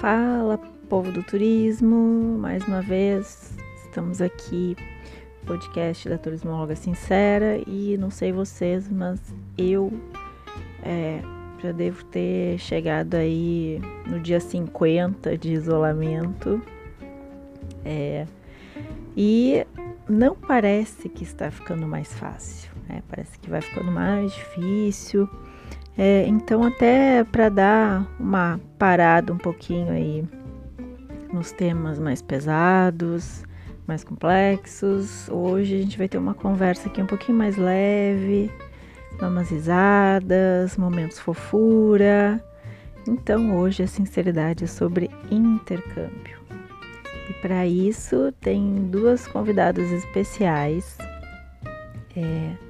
Fala, povo do turismo, mais uma vez estamos aqui, podcast da Turismóloga Sincera e não sei vocês, mas eu é, já devo ter chegado aí no dia 50 de isolamento é, e não parece que está ficando mais fácil, né? parece que vai ficando mais difícil. É, então, até para dar uma parada um pouquinho aí nos temas mais pesados, mais complexos, hoje a gente vai ter uma conversa aqui um pouquinho mais leve, dar umas risadas, momentos fofura. Então, hoje a sinceridade é sobre intercâmbio. E para isso, tem duas convidadas especiais. É,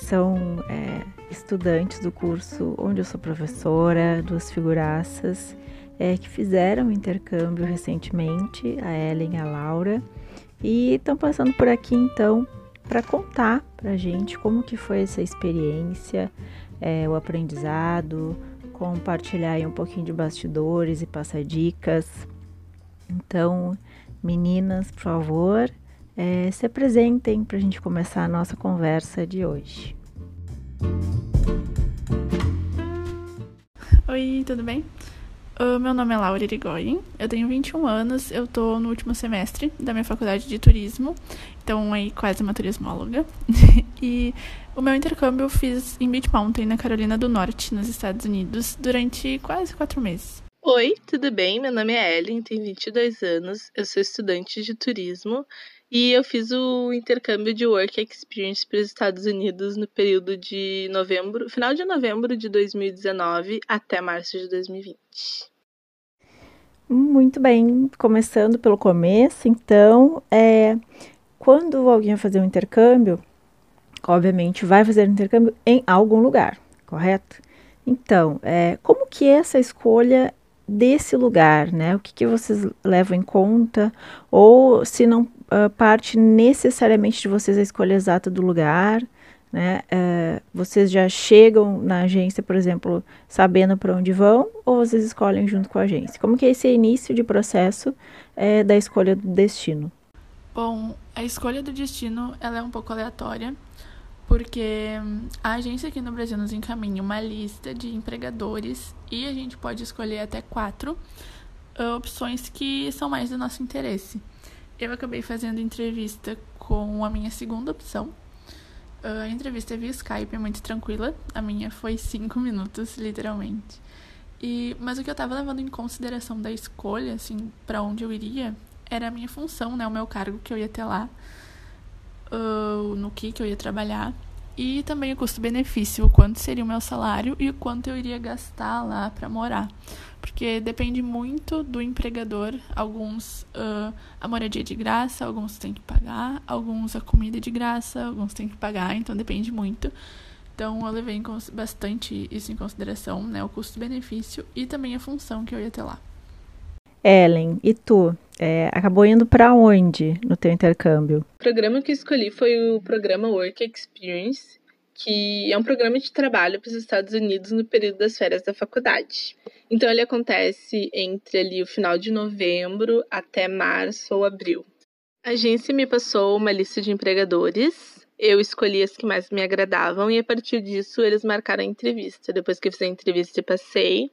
são é, estudantes do curso onde eu sou professora, duas figuraças, é, que fizeram intercâmbio recentemente, a Ellen e a Laura, e estão passando por aqui então para contar para gente como que foi essa experiência, é, o aprendizado, compartilhar um pouquinho de bastidores e passar dicas. Então, meninas, por favor, é, se apresentem para a gente começar a nossa conversa de hoje. Oi, tudo bem? Uh, meu nome é Laura Irigoyen, eu tenho 21 anos, eu tô no último semestre da minha faculdade de turismo, então aí quase uma turismóloga. e o meu intercâmbio eu fiz em Beach Mountain, na Carolina do Norte, nos Estados Unidos, durante quase quatro meses. Oi, tudo bem? Meu nome é Ellen, tenho 22 anos, eu sou estudante de turismo e eu fiz o intercâmbio de Work Experience para os Estados Unidos no período de novembro, final de novembro de 2019 até março de 2020. Muito bem, começando pelo começo, então, é, quando alguém vai fazer um intercâmbio, obviamente vai fazer um intercâmbio em algum lugar, correto? Então, é, como que é essa escolha desse lugar, né? O que, que vocês levam em conta? Ou se não uh, parte necessariamente de vocês a escolha exata do lugar, né? Uh, vocês já chegam na agência, por exemplo, sabendo para onde vão, ou vocês escolhem junto com a agência? Como que é esse início de processo uh, da escolha do destino? Bom, a escolha do destino ela é um pouco aleatória porque hum, a agência aqui no Brasil nos encaminha uma lista de empregadores e a gente pode escolher até quatro uh, opções que são mais do nosso interesse. Eu acabei fazendo entrevista com a minha segunda opção. Uh, a entrevista via Skype é muito tranquila, a minha foi cinco minutos, literalmente. E, mas o que eu estava levando em consideração da escolha, assim, para onde eu iria, era a minha função, né, o meu cargo que eu ia ter lá uh, no que, que eu ia trabalhar e também o custo-benefício, o quanto seria o meu salário e o quanto eu iria gastar lá para morar. Porque depende muito do empregador. Alguns uh, a moradia é de graça, alguns têm que pagar, alguns a comida é de graça, alguns têm que pagar, então depende muito. Então eu levei bastante isso em consideração, né? O custo-benefício e também a função que eu ia ter lá. Ellen, e tu? É, acabou indo para onde no teu intercâmbio? O programa que eu escolhi foi o programa Work Experience, que é um programa de trabalho para os Estados Unidos no período das férias da faculdade. Então ele acontece entre ali o final de novembro até março ou abril. A agência me passou uma lista de empregadores. Eu escolhi as que mais me agradavam e a partir disso eles marcaram a entrevista. Depois que eu fiz a entrevista e passei,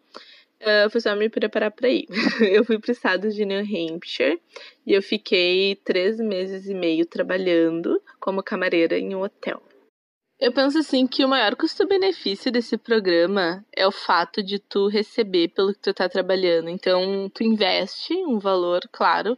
Uh, foi só me preparar para ir. eu fui para o estado de New Hampshire e eu fiquei três meses e meio trabalhando como camareira em um hotel. Eu penso assim que o maior custo-benefício desse programa é o fato de tu receber pelo que tu tá trabalhando. Então, tu investe um valor, claro,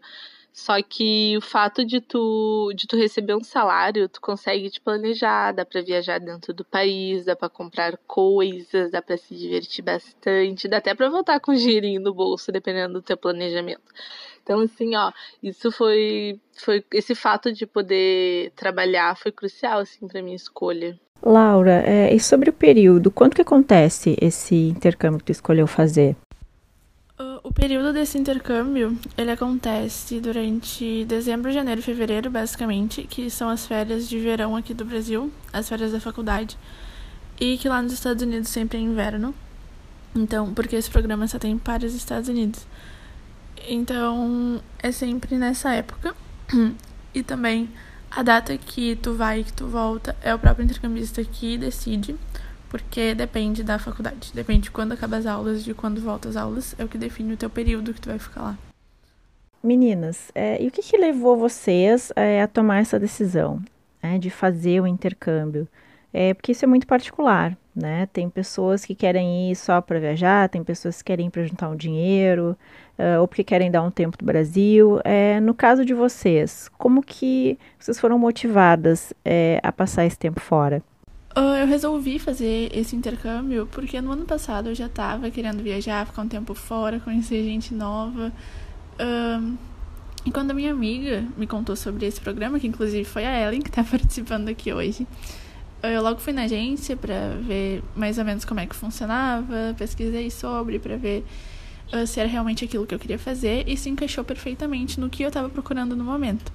só que o fato de tu, de tu receber um salário, tu consegue te planejar, dá para viajar dentro do país, dá para comprar coisas, dá para se divertir bastante, dá até para voltar com dinheirinho no bolso, dependendo do teu planejamento. Então, assim, ó, isso foi, foi esse fato de poder trabalhar foi crucial, assim, para minha escolha. Laura, é, e sobre o período, quando que acontece esse intercâmbio que tu escolheu fazer? O período desse intercâmbio, ele acontece durante dezembro, janeiro e fevereiro, basicamente, que são as férias de verão aqui do Brasil, as férias da faculdade, e que lá nos Estados Unidos sempre é inverno. Então, porque esse programa só tem para os Estados Unidos. Então, é sempre nessa época. E também a data que tu vai e que tu volta é o próprio intercambista que decide, porque depende da faculdade. Depende de quando acaba as aulas, de quando volta as aulas, é o que define o teu período que tu vai ficar lá. Meninas, é, e o que, que levou vocês é, a tomar essa decisão né, de fazer o intercâmbio? É, porque isso é muito particular, né? Tem pessoas que querem ir só para viajar, tem pessoas que querem ir para juntar um dinheiro, uh, ou porque querem dar um tempo do Brasil. É, no caso de vocês, como que vocês foram motivadas é, a passar esse tempo fora? Uh, eu resolvi fazer esse intercâmbio porque no ano passado eu já estava querendo viajar, ficar um tempo fora, conhecer gente nova. Uh, e quando a minha amiga me contou sobre esse programa, que inclusive foi a Ellen que está participando aqui hoje, eu logo fui na agência para ver mais ou menos como é que funcionava, pesquisei sobre para ver uh, se era realmente aquilo que eu queria fazer e se encaixou perfeitamente no que eu estava procurando no momento.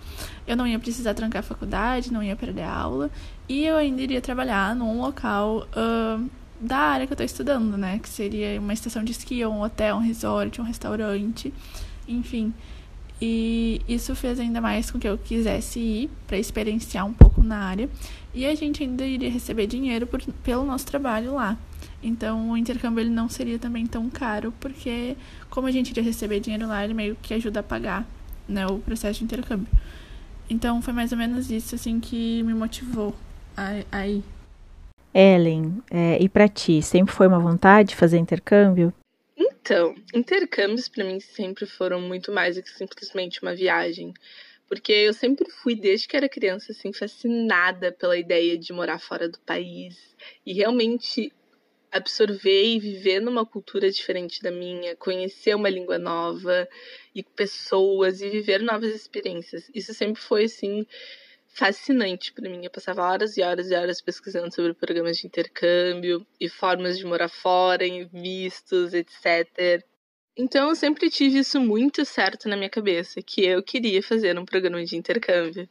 Eu não ia precisar trancar a faculdade, não ia perder a aula e eu ainda iria trabalhar num local uh, da área que eu estou estudando, né? Que seria uma estação de esqui, um hotel, um resort, um restaurante, enfim. E isso fez ainda mais com que eu quisesse ir para experienciar um pouco na área. E a gente ainda iria receber dinheiro por, pelo nosso trabalho lá. Então o intercâmbio ele não seria também tão caro, porque como a gente iria receber dinheiro lá, ele meio que ajuda a pagar né, o processo de intercâmbio. Então foi mais ou menos isso assim que me motivou a, a ir. Ellen, é, e para ti, sempre foi uma vontade fazer intercâmbio? Então, intercâmbios para mim sempre foram muito mais do que simplesmente uma viagem. Porque eu sempre fui, desde que era criança, assim, fascinada pela ideia de morar fora do país. E realmente absorver e viver numa cultura diferente da minha, conhecer uma língua nova e pessoas e viver novas experiências. Isso sempre foi assim fascinante para mim. Eu passava horas e horas e horas pesquisando sobre programas de intercâmbio e formas de morar fora, vistos, etc. Então eu sempre tive isso muito certo na minha cabeça, que eu queria fazer um programa de intercâmbio.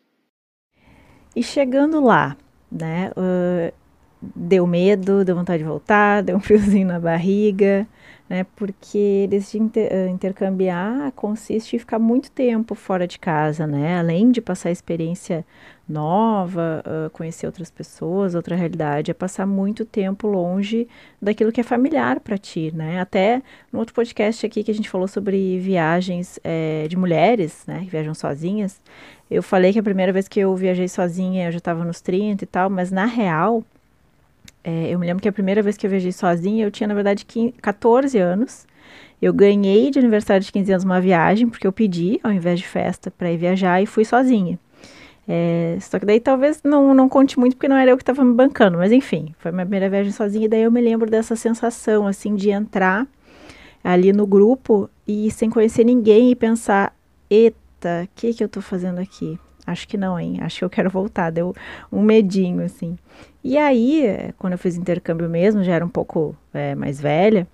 E chegando lá, né? Uh, deu medo, deu vontade de voltar, deu um friozinho na barriga né? Porque eles inter, eh, intercambiar consiste em ficar muito tempo fora de casa, né? Além de passar experiência nova, conhecer outras pessoas, outra realidade, é passar muito tempo longe daquilo que é familiar para ti, né? Até no outro podcast aqui que a gente falou sobre viagens é, de mulheres, né? Que viajam sozinhas. Eu falei que a primeira vez que eu viajei sozinha eu já estava nos 30 e tal, mas na real é, eu me lembro que a primeira vez que eu viajei sozinha, eu tinha, na verdade, 15, 14 anos. Eu ganhei de aniversário de 15 anos uma viagem, porque eu pedi, ao invés de festa, para ir viajar e fui sozinha. É, só que daí talvez não, não conte muito, porque não era eu que estava me bancando, mas enfim, foi minha primeira viagem sozinha. E daí eu me lembro dessa sensação, assim, de entrar ali no grupo e sem conhecer ninguém e pensar: eita, o que, que eu estou fazendo aqui? Acho que não, hein? Acho que eu quero voltar. Deu um medinho, assim. E aí, quando eu fiz intercâmbio mesmo, já era um pouco é, mais velha,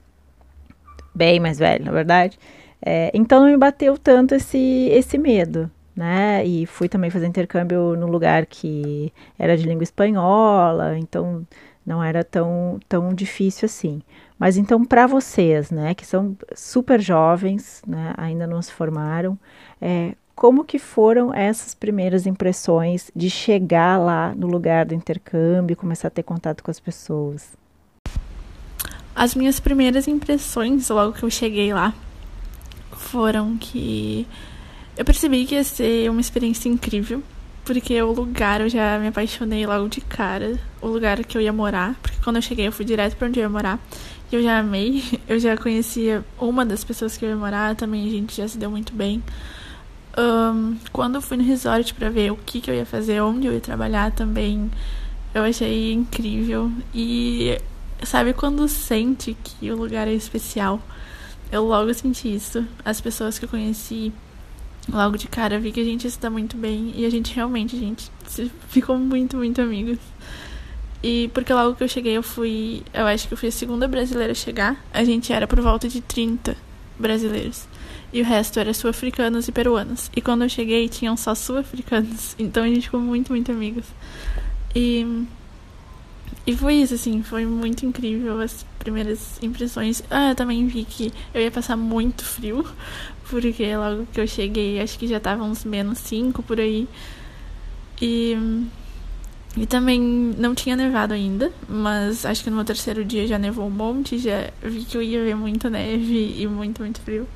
bem mais velha, na verdade. É, então não me bateu tanto esse, esse medo, né? E fui também fazer intercâmbio num lugar que era de língua espanhola, então não era tão, tão difícil assim. Mas então, para vocês, né, que são super jovens, né, ainda não se formaram, é, como que foram essas primeiras impressões de chegar lá no lugar do intercâmbio, começar a ter contato com as pessoas? As minhas primeiras impressões, logo que eu cheguei lá, foram que eu percebi que ia ser uma experiência incrível, porque o lugar eu já me apaixonei logo de cara, o lugar que eu ia morar, porque quando eu cheguei eu fui direto para onde eu ia morar, e eu já amei, eu já conhecia uma das pessoas que eu ia morar, também a gente já se deu muito bem. Um, quando eu fui no resort para ver o que, que eu ia fazer, onde eu ia trabalhar também, eu achei incrível. E sabe quando sente que o lugar é especial? Eu logo senti isso. As pessoas que eu conheci logo de cara vi que a gente está muito bem e a gente realmente, a gente ficou muito, muito amigos. E porque logo que eu cheguei, eu fui. Eu acho que eu fui a segunda brasileira a chegar. A gente era por volta de 30 brasileiros e o resto era sul-africanos e peruanos. E quando eu cheguei, tinham só sul-africanos. Então a gente ficou muito, muito amigos. E e foi isso, assim, foi muito incrível as primeiras impressões. Ah, eu também vi que eu ia passar muito frio, porque logo que eu cheguei, acho que já tava uns menos 5 por aí. E, e também não tinha nevado ainda, mas acho que no meu terceiro dia já nevou um monte, já vi que eu ia ver muita neve e muito, muito frio.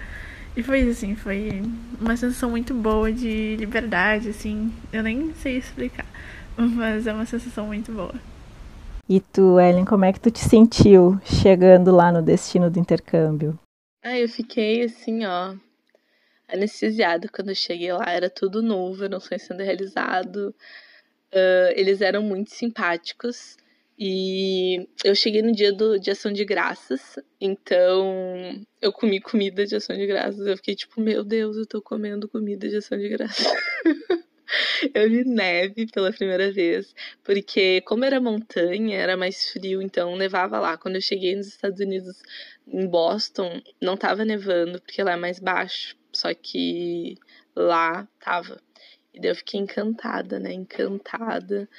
E foi assim, foi uma sensação muito boa de liberdade, assim, eu nem sei explicar, mas é uma sensação muito boa. E tu, Ellen, como é que tu te sentiu chegando lá no destino do intercâmbio? Ah, eu fiquei assim, ó, anestesiada quando eu cheguei lá. Era tudo novo, era um sonho sendo realizado. Uh, eles eram muito simpáticos. E eu cheguei no dia do, de ação de graças, então eu comi comida de ação de graças. Eu fiquei tipo, meu Deus, eu tô comendo comida de ação de graças. eu vi neve pela primeira vez, porque como era montanha, era mais frio, então nevava lá. Quando eu cheguei nos Estados Unidos, em Boston, não tava nevando, porque lá é mais baixo, só que lá tava. E daí eu fiquei encantada, né? Encantada.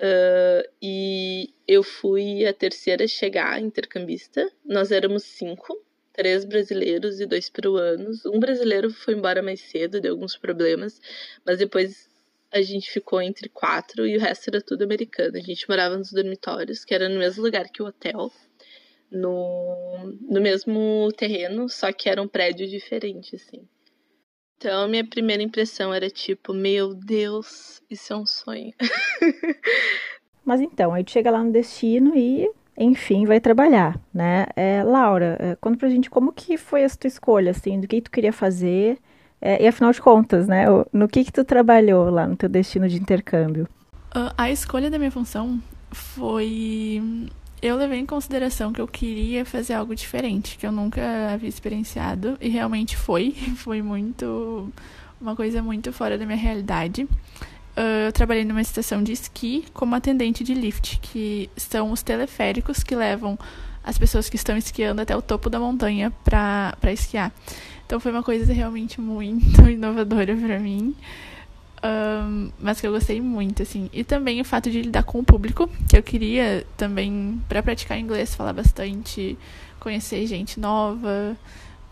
Uh, e eu fui a terceira a chegar, intercambista. Nós éramos cinco, três brasileiros e dois peruanos. Um brasileiro foi embora mais cedo, deu alguns problemas, mas depois a gente ficou entre quatro e o resto era tudo americano. A gente morava nos dormitórios, que era no mesmo lugar que o hotel, no, no mesmo terreno, só que era um prédio diferente, assim. Então, minha primeira impressão era tipo, meu Deus, isso é um sonho. Mas então, aí tu chega lá no destino e, enfim, vai trabalhar, né? É, Laura, é, conta pra gente como que foi essa tua escolha, assim, do que tu queria fazer é, e afinal de contas, né, no que que tu trabalhou lá no teu destino de intercâmbio? Uh, a escolha da minha função foi eu levei em consideração que eu queria fazer algo diferente, que eu nunca havia experienciado e realmente foi, foi muito uma coisa muito fora da minha realidade. Uh, eu trabalhei numa estação de esqui como atendente de lift, que são os teleféricos que levam as pessoas que estão esquiando até o topo da montanha para esquiar. Então foi uma coisa realmente muito inovadora para mim. Um, mas que eu gostei muito, assim. E também o fato de lidar com o público, que eu queria também, para praticar inglês, falar bastante, conhecer gente nova,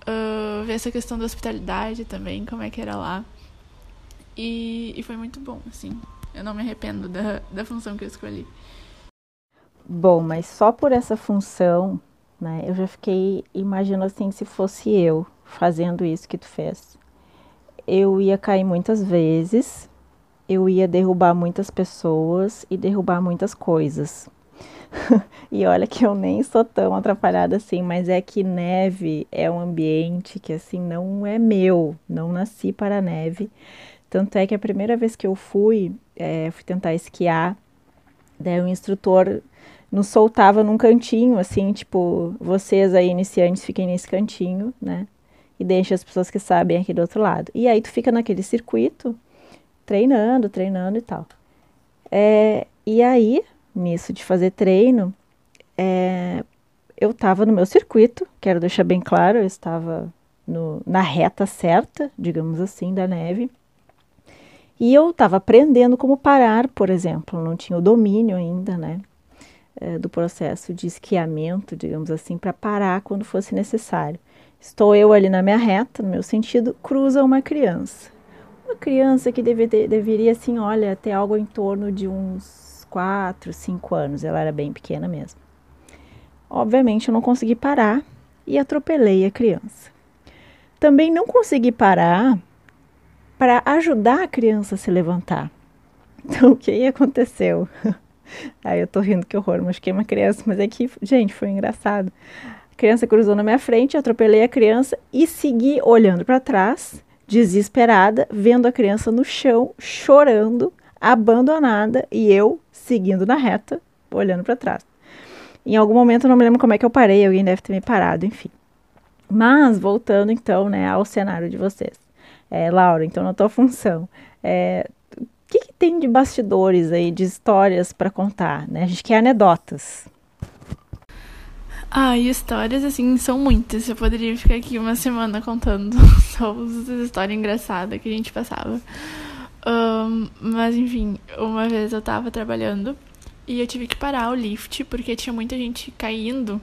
uh, ver essa questão da hospitalidade também, como é que era lá. E, e foi muito bom, assim. Eu não me arrependo da, da função que eu escolhi. Bom, mas só por essa função, né, eu já fiquei imaginando assim, se fosse eu fazendo isso que tu fez. Eu ia cair muitas vezes, eu ia derrubar muitas pessoas e derrubar muitas coisas. e olha que eu nem sou tão atrapalhada assim, mas é que neve é um ambiente que assim não é meu, não nasci para a neve. Tanto é que a primeira vez que eu fui, é, fui tentar esquiar, daí o instrutor nos soltava num cantinho, assim, tipo, vocês aí iniciantes fiquem nesse cantinho, né? E deixa as pessoas que sabem aqui do outro lado. E aí tu fica naquele circuito, treinando, treinando e tal. É, e aí, nisso de fazer treino, é, eu estava no meu circuito, quero deixar bem claro, eu estava no, na reta certa, digamos assim, da neve. E eu estava aprendendo como parar, por exemplo, não tinha o domínio ainda, né? É, do processo de esquiamento, digamos assim, para parar quando fosse necessário. Estou eu ali na minha reta, no meu sentido, cruza uma criança. Uma criança que deve deveria, assim, olha, ter algo em torno de uns 4, 5 anos. Ela era bem pequena mesmo. Obviamente, eu não consegui parar e atropelei a criança. Também não consegui parar para ajudar a criança a se levantar. Então, o que aconteceu? Aí eu tô rindo que horror, machuquei uma criança, mas é que, gente, foi engraçado criança cruzou na minha frente, atropelei a criança e segui olhando para trás, desesperada, vendo a criança no chão, chorando, abandonada e eu seguindo na reta, olhando para trás. Em algum momento, não me lembro como é que eu parei, alguém deve ter me parado, enfim. Mas, voltando então, né, ao cenário de vocês. É, Laura, então na tua função, é, o que, que, tem de bastidores aí, de histórias para contar, né? A gente quer anedotas. Ah, e histórias, assim, são muitas. Eu poderia ficar aqui uma semana contando só as histórias engraçadas que a gente passava. Um, mas, enfim, uma vez eu tava trabalhando e eu tive que parar o lift porque tinha muita gente caindo.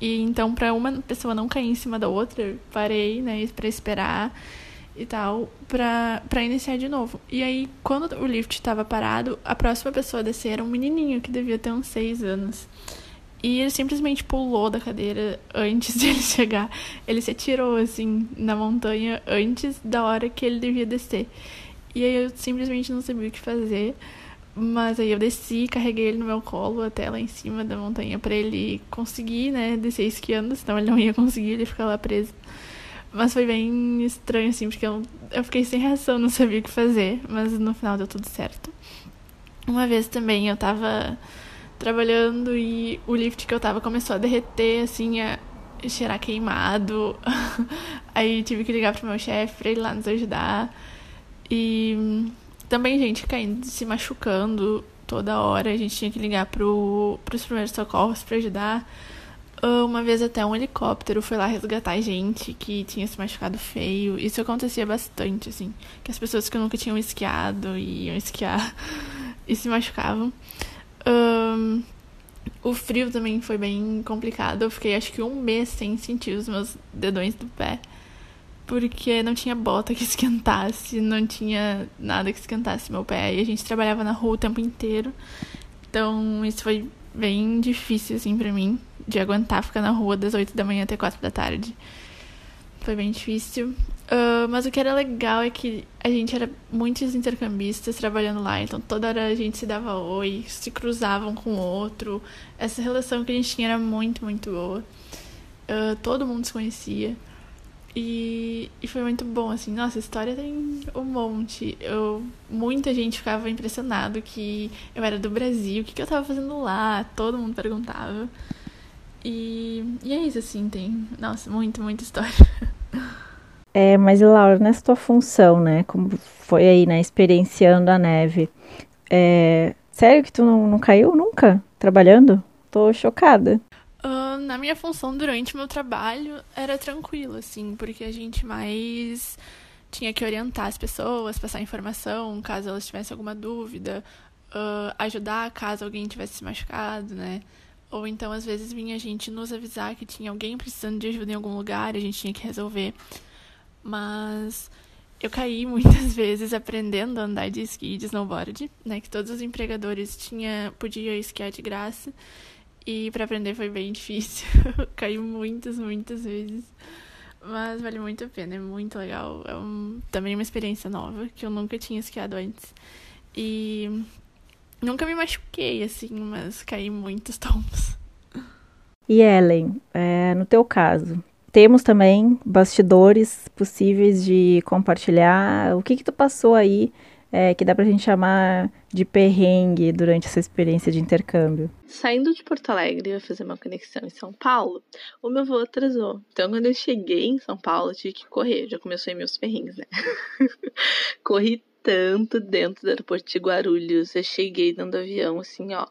E então, para uma pessoa não cair em cima da outra, parei, né, para esperar e tal, pra, pra iniciar de novo. E aí, quando o lift estava parado, a próxima pessoa a descer era um menininho que devia ter uns seis anos. E ele simplesmente pulou da cadeira antes de ele chegar. Ele se atirou, assim, na montanha antes da hora que ele devia descer. E aí eu simplesmente não sabia o que fazer. Mas aí eu desci, carreguei ele no meu colo até lá em cima da montanha para ele conseguir, né, descer esquiando, senão ele não ia conseguir, ele ficar lá preso. Mas foi bem estranho, assim, porque eu, eu fiquei sem reação, não sabia o que fazer, mas no final deu tudo certo. Uma vez também eu tava trabalhando e o lift que eu tava começou a derreter, assim, a cheirar queimado. Aí tive que ligar pro meu chefe pra ele lá nos ajudar. E também gente caindo, se machucando toda hora. A gente tinha que ligar pro, pros primeiros socorros para ajudar. Ah, uma vez até um helicóptero foi lá resgatar gente que tinha se machucado feio. Isso acontecia bastante, assim. Que as pessoas que nunca tinham esquiado iam esquiar e se machucavam. Um, o frio também foi bem complicado. Eu fiquei acho que um mês sem sentir os meus dedões do pé porque não tinha bota que esquentasse, não tinha nada que esquentasse meu pé. E a gente trabalhava na rua o tempo inteiro. Então isso foi bem difícil, assim, pra mim, de aguentar ficar na rua das 8 da manhã até 4 da tarde. Foi bem difícil. Uh, mas o que era legal é que a gente era muitos intercambistas trabalhando lá, então toda hora a gente se dava oi, se cruzavam com o outro. Essa relação que a gente tinha era muito, muito boa. Uh, todo mundo se conhecia. E, e foi muito bom, assim. Nossa, a história tem um monte. Eu, muita gente ficava impressionado que eu era do Brasil, o que, que eu tava fazendo lá, todo mundo perguntava. E, e é isso, assim, tem. Nossa, muito, muita história. É, mas Laura, nessa tua função, né? Como foi aí, né? Experienciando a neve. É, sério que tu não, não caiu nunca trabalhando? Tô chocada. Uh, na minha função durante o meu trabalho era tranquilo, assim, porque a gente mais tinha que orientar as pessoas, passar informação caso elas tivessem alguma dúvida, uh, ajudar caso alguém tivesse se machucado, né? Ou então, às vezes, vinha a gente nos avisar que tinha alguém precisando de ajuda em algum lugar a gente tinha que resolver. Mas eu caí muitas vezes aprendendo a andar de esqui e de snowboard, né? Que todos os empregadores tinha, podiam esquiar de graça. E para aprender foi bem difícil. Caí muitas, muitas vezes. Mas vale muito a pena, é muito legal. É um, também uma experiência nova que eu nunca tinha esquiado antes. E nunca me machuquei, assim, mas caí muitos tombos. E Ellen, é, no teu caso, temos também bastidores possíveis de compartilhar. O que que tu passou aí é, que dá pra gente chamar de perrengue durante essa experiência de intercâmbio? Saindo de Porto Alegre, eu fazer uma conexão em São Paulo, o meu voo atrasou. Então, quando eu cheguei em São Paulo, eu tive que correr. Já começou aí meus perrengues, né? Corri tanto dentro do aeroporto de Guarulhos. Eu cheguei dentro do avião, assim, ó,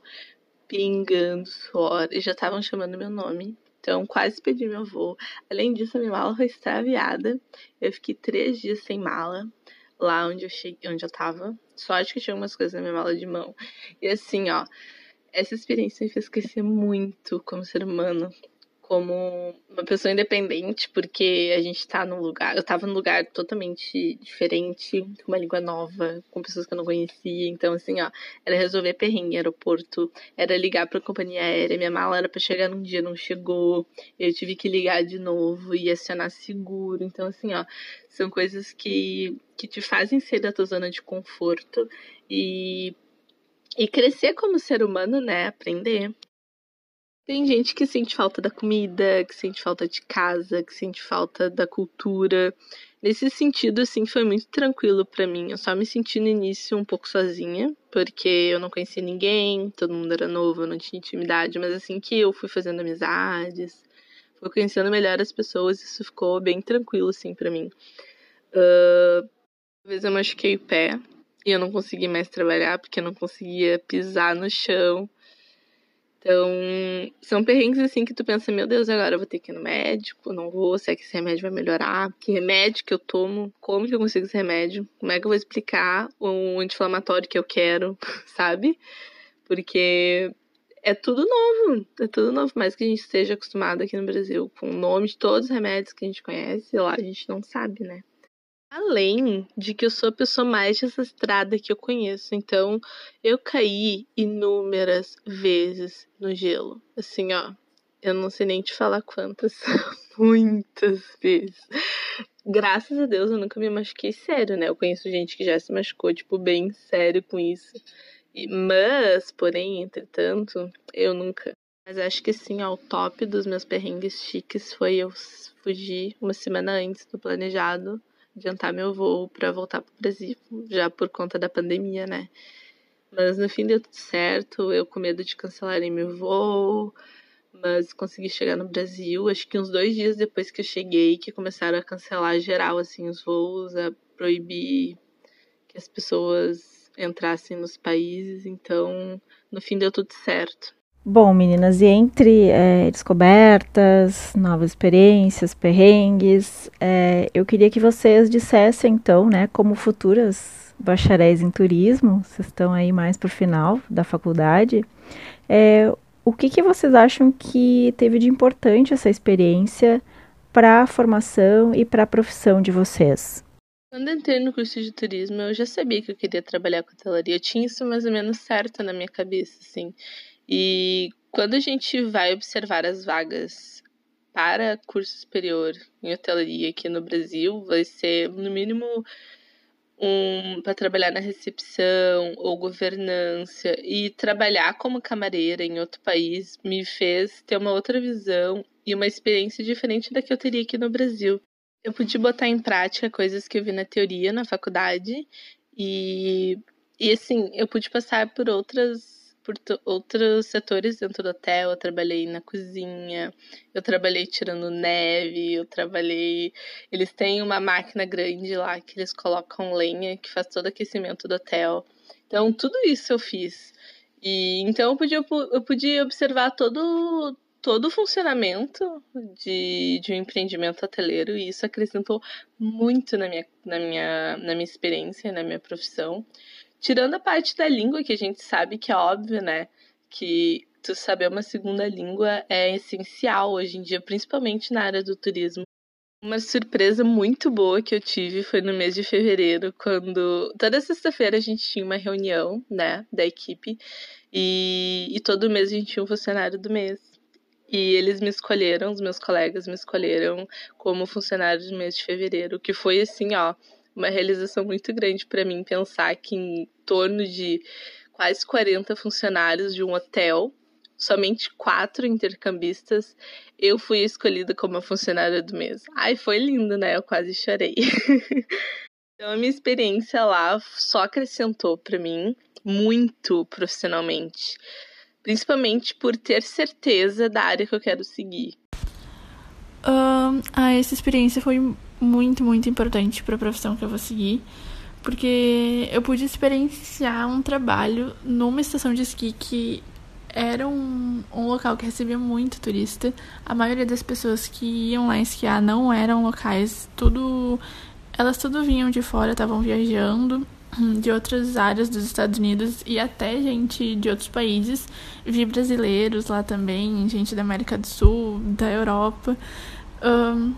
pingando suor. E já estavam chamando meu nome. Então, quase perdi meu voo. Além disso, a minha mala foi extraviada. Eu fiquei três dias sem mala lá onde eu cheguei, onde eu tava. Sorte que tinha algumas coisas na minha mala de mão. E assim, ó, essa experiência me fez crescer muito como ser humano, como uma pessoa independente, porque a gente tá num lugar, eu tava num lugar totalmente diferente, com uma língua nova, com pessoas que eu não conhecia, então assim, ó, era resolver perrengue, aeroporto, era ligar pra companhia aérea, minha mala era para chegar num dia, não chegou, eu tive que ligar de novo e acionar seguro, então assim, ó, são coisas que, que te fazem sair da tua zona de conforto e e crescer como ser humano, né? Aprender. Tem gente que sente falta da comida, que sente falta de casa, que sente falta da cultura. Nesse sentido, assim, foi muito tranquilo para mim. Eu só me senti no início um pouco sozinha, porque eu não conhecia ninguém, todo mundo era novo, eu não tinha intimidade, mas assim que eu fui fazendo amizades, fui conhecendo melhor as pessoas, isso ficou bem tranquilo, assim, para mim. Uh, uma vez eu machuquei o pé e eu não consegui mais trabalhar porque eu não conseguia pisar no chão. Então, são perrengues assim que tu pensa, meu Deus, agora eu vou ter que ir no médico, não vou, será que esse remédio vai melhorar? Que remédio que eu tomo? Como que eu consigo esse remédio? Como é que eu vou explicar o anti-inflamatório que eu quero, sabe? porque é tudo novo, é tudo novo, mais que a gente esteja acostumado aqui no Brasil com o nome de todos os remédios que a gente conhece, lá a gente não sabe, né? Além de que eu sou a pessoa mais desastrada que eu conheço, então eu caí inúmeras vezes no gelo. Assim, ó, eu não sei nem te falar quantas, muitas vezes. Graças a Deus eu nunca me machuquei sério, né? Eu conheço gente que já se machucou, tipo, bem sério com isso. Mas, porém, entretanto, eu nunca. Mas acho que sim, ao top dos meus perrengues chiques foi eu fugir uma semana antes do planejado, adiantar meu voo para voltar pro Brasil, já por conta da pandemia, né? Mas no fim deu tudo certo, eu com medo de cancelarem meu voo, mas consegui chegar no Brasil. Acho que uns dois dias depois que eu cheguei, que começaram a cancelar geral assim os voos, a proibir que as pessoas entrassem nos países. Então, no fim deu tudo certo. Bom, meninas, e entre é, descobertas, novas experiências, perrengues, é, eu queria que vocês dissessem, então, né, como futuras bacharéis em turismo, vocês estão aí mais para o final da faculdade, é, o que, que vocês acham que teve de importante essa experiência para a formação e para a profissão de vocês? Quando entrei no curso de turismo, eu já sabia que eu queria trabalhar com hotelaria. Eu tinha isso mais ou menos certo na minha cabeça, assim. E quando a gente vai observar as vagas para curso superior em hotelaria aqui no Brasil, vai ser no mínimo um para trabalhar na recepção ou governança e trabalhar como camareira em outro país me fez ter uma outra visão e uma experiência diferente da que eu teria aqui no Brasil. Eu pude botar em prática coisas que eu vi na teoria na faculdade e e assim, eu pude passar por outras por outros setores dentro do hotel. Eu trabalhei na cozinha, eu trabalhei tirando neve, eu trabalhei. Eles têm uma máquina grande lá que eles colocam lenha que faz todo o aquecimento do hotel. Então, tudo isso eu fiz. E então eu podia, eu podia observar todo, todo o funcionamento de, de um empreendimento hoteleiro e isso acrescentou muito na minha, na minha, na minha experiência, na minha profissão. Tirando a parte da língua, que a gente sabe que é óbvio, né? Que tu saber uma segunda língua é essencial hoje em dia, principalmente na área do turismo. Uma surpresa muito boa que eu tive foi no mês de fevereiro, quando toda sexta-feira a gente tinha uma reunião, né, da equipe, e, e todo mês a gente tinha um funcionário do mês. E eles me escolheram, os meus colegas me escolheram como funcionário do mês de fevereiro, que foi assim, ó, uma realização muito grande para mim pensar que em torno de quase 40 funcionários de um hotel, somente quatro intercambistas, eu fui escolhida como a funcionária do mês. Ai, foi lindo, né? Eu quase chorei. então a minha experiência lá só acrescentou para mim muito profissionalmente, principalmente por ter certeza da área que eu quero seguir. Um, ah, essa experiência foi muito, muito importante para a profissão que eu vou seguir, porque eu pude experienciar um trabalho numa estação de esqui que era um, um local que recebia muito turista. A maioria das pessoas que iam lá esquiar não eram locais, tudo elas tudo vinham de fora, estavam viajando de outras áreas dos Estados Unidos e até gente de outros países. Vi brasileiros lá também, gente da América do Sul, da Europa. Um,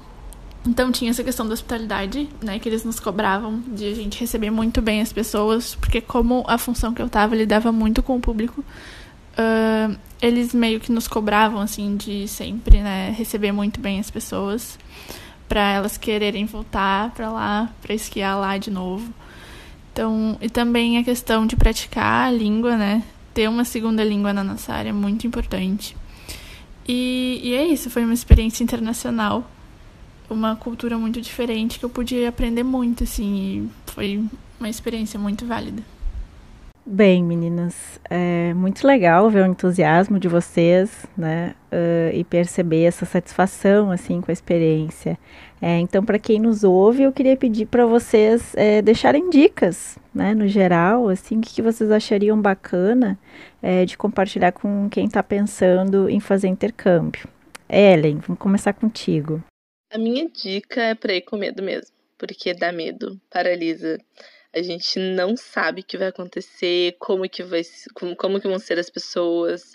então tinha essa questão da hospitalidade, né, que eles nos cobravam de a gente receber muito bem as pessoas, porque como a função que eu tava lidava muito com o público, uh, eles meio que nos cobravam assim de sempre, né, receber muito bem as pessoas, para elas quererem voltar para lá, para esquiar lá de novo. Então, e também a questão de praticar a língua, né, ter uma segunda língua na nossa área é muito importante. E, e é isso, foi uma experiência internacional uma cultura muito diferente que eu pude aprender muito, assim, e foi uma experiência muito válida. Bem, meninas, é muito legal ver o entusiasmo de vocês, né, uh, e perceber essa satisfação, assim, com a experiência. É, então, para quem nos ouve, eu queria pedir para vocês é, deixarem dicas, né, no geral, assim, o que, que vocês achariam bacana é, de compartilhar com quem está pensando em fazer intercâmbio. Ellen, vamos começar contigo. A minha dica é pra ir com medo mesmo, porque dá medo, paralisa. A gente não sabe o que vai acontecer, como que vai como, como que vão ser as pessoas,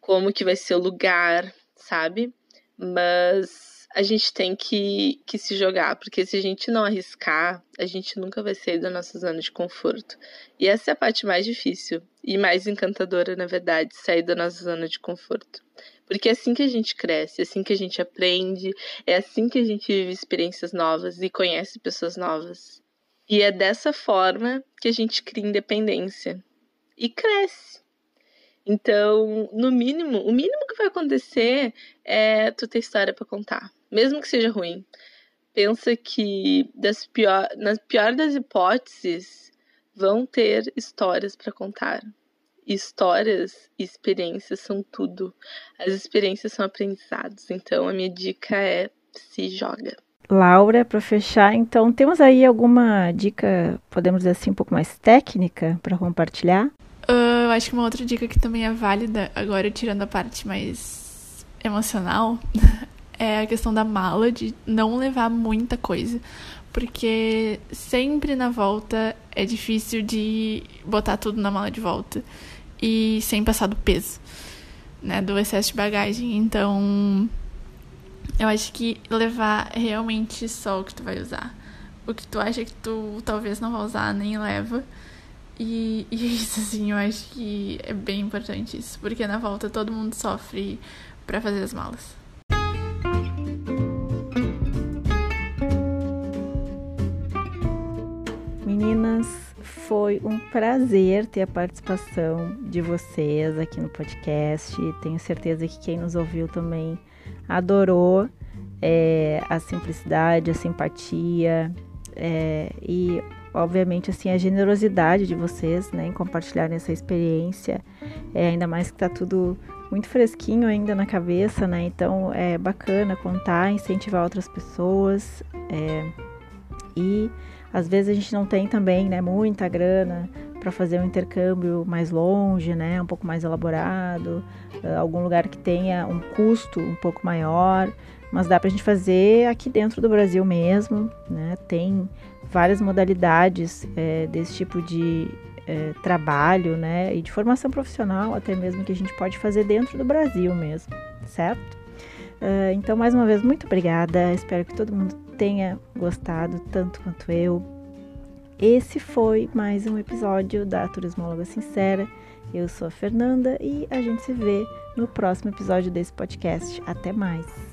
como que vai ser o lugar, sabe? Mas a gente tem que, que se jogar, porque se a gente não arriscar, a gente nunca vai sair da nossa zona de conforto. E essa é a parte mais difícil e mais encantadora, na verdade, sair da nossa zona de conforto. Porque é assim que a gente cresce, é assim que a gente aprende, é assim que a gente vive experiências novas e conhece pessoas novas. E é dessa forma que a gente cria independência e cresce. Então, no mínimo, o mínimo que vai acontecer é tu ter história para contar, mesmo que seja ruim. Pensa que das pior, nas pior das hipóteses vão ter histórias para contar histórias e experiências são tudo. As experiências são aprendizados. Então a minha dica é se joga. Laura, para fechar, então temos aí alguma dica, podemos dizer assim, um pouco mais técnica para compartilhar? Uh, eu acho que uma outra dica que também é válida, agora tirando a parte mais emocional, é a questão da mala, de não levar muita coisa. Porque sempre na volta é difícil de botar tudo na mala de volta e sem passar do peso, né, do excesso de bagagem. Então, eu acho que levar realmente só o que tu vai usar. O que tu acha que tu talvez não vai usar, nem leva. E, e é isso, assim, eu acho que é bem importante isso, porque na volta todo mundo sofre para fazer as malas. Foi um prazer ter a participação de vocês aqui no podcast. Tenho certeza que quem nos ouviu também adorou é, a simplicidade, a simpatia é, e, obviamente, assim, a generosidade de vocês né, em compartilharem essa experiência. É, ainda mais que está tudo muito fresquinho ainda na cabeça, né? Então é bacana contar, incentivar outras pessoas é, e às vezes a gente não tem também, né, muita grana para fazer um intercâmbio mais longe, né, um pouco mais elaborado, uh, algum lugar que tenha um custo um pouco maior, mas dá para a gente fazer aqui dentro do Brasil mesmo, né? Tem várias modalidades é, desse tipo de é, trabalho, né, e de formação profissional até mesmo que a gente pode fazer dentro do Brasil mesmo, certo? Então, mais uma vez, muito obrigada. Espero que todo mundo tenha gostado tanto quanto eu. Esse foi mais um episódio da Turismóloga Sincera. Eu sou a Fernanda e a gente se vê no próximo episódio desse podcast. Até mais!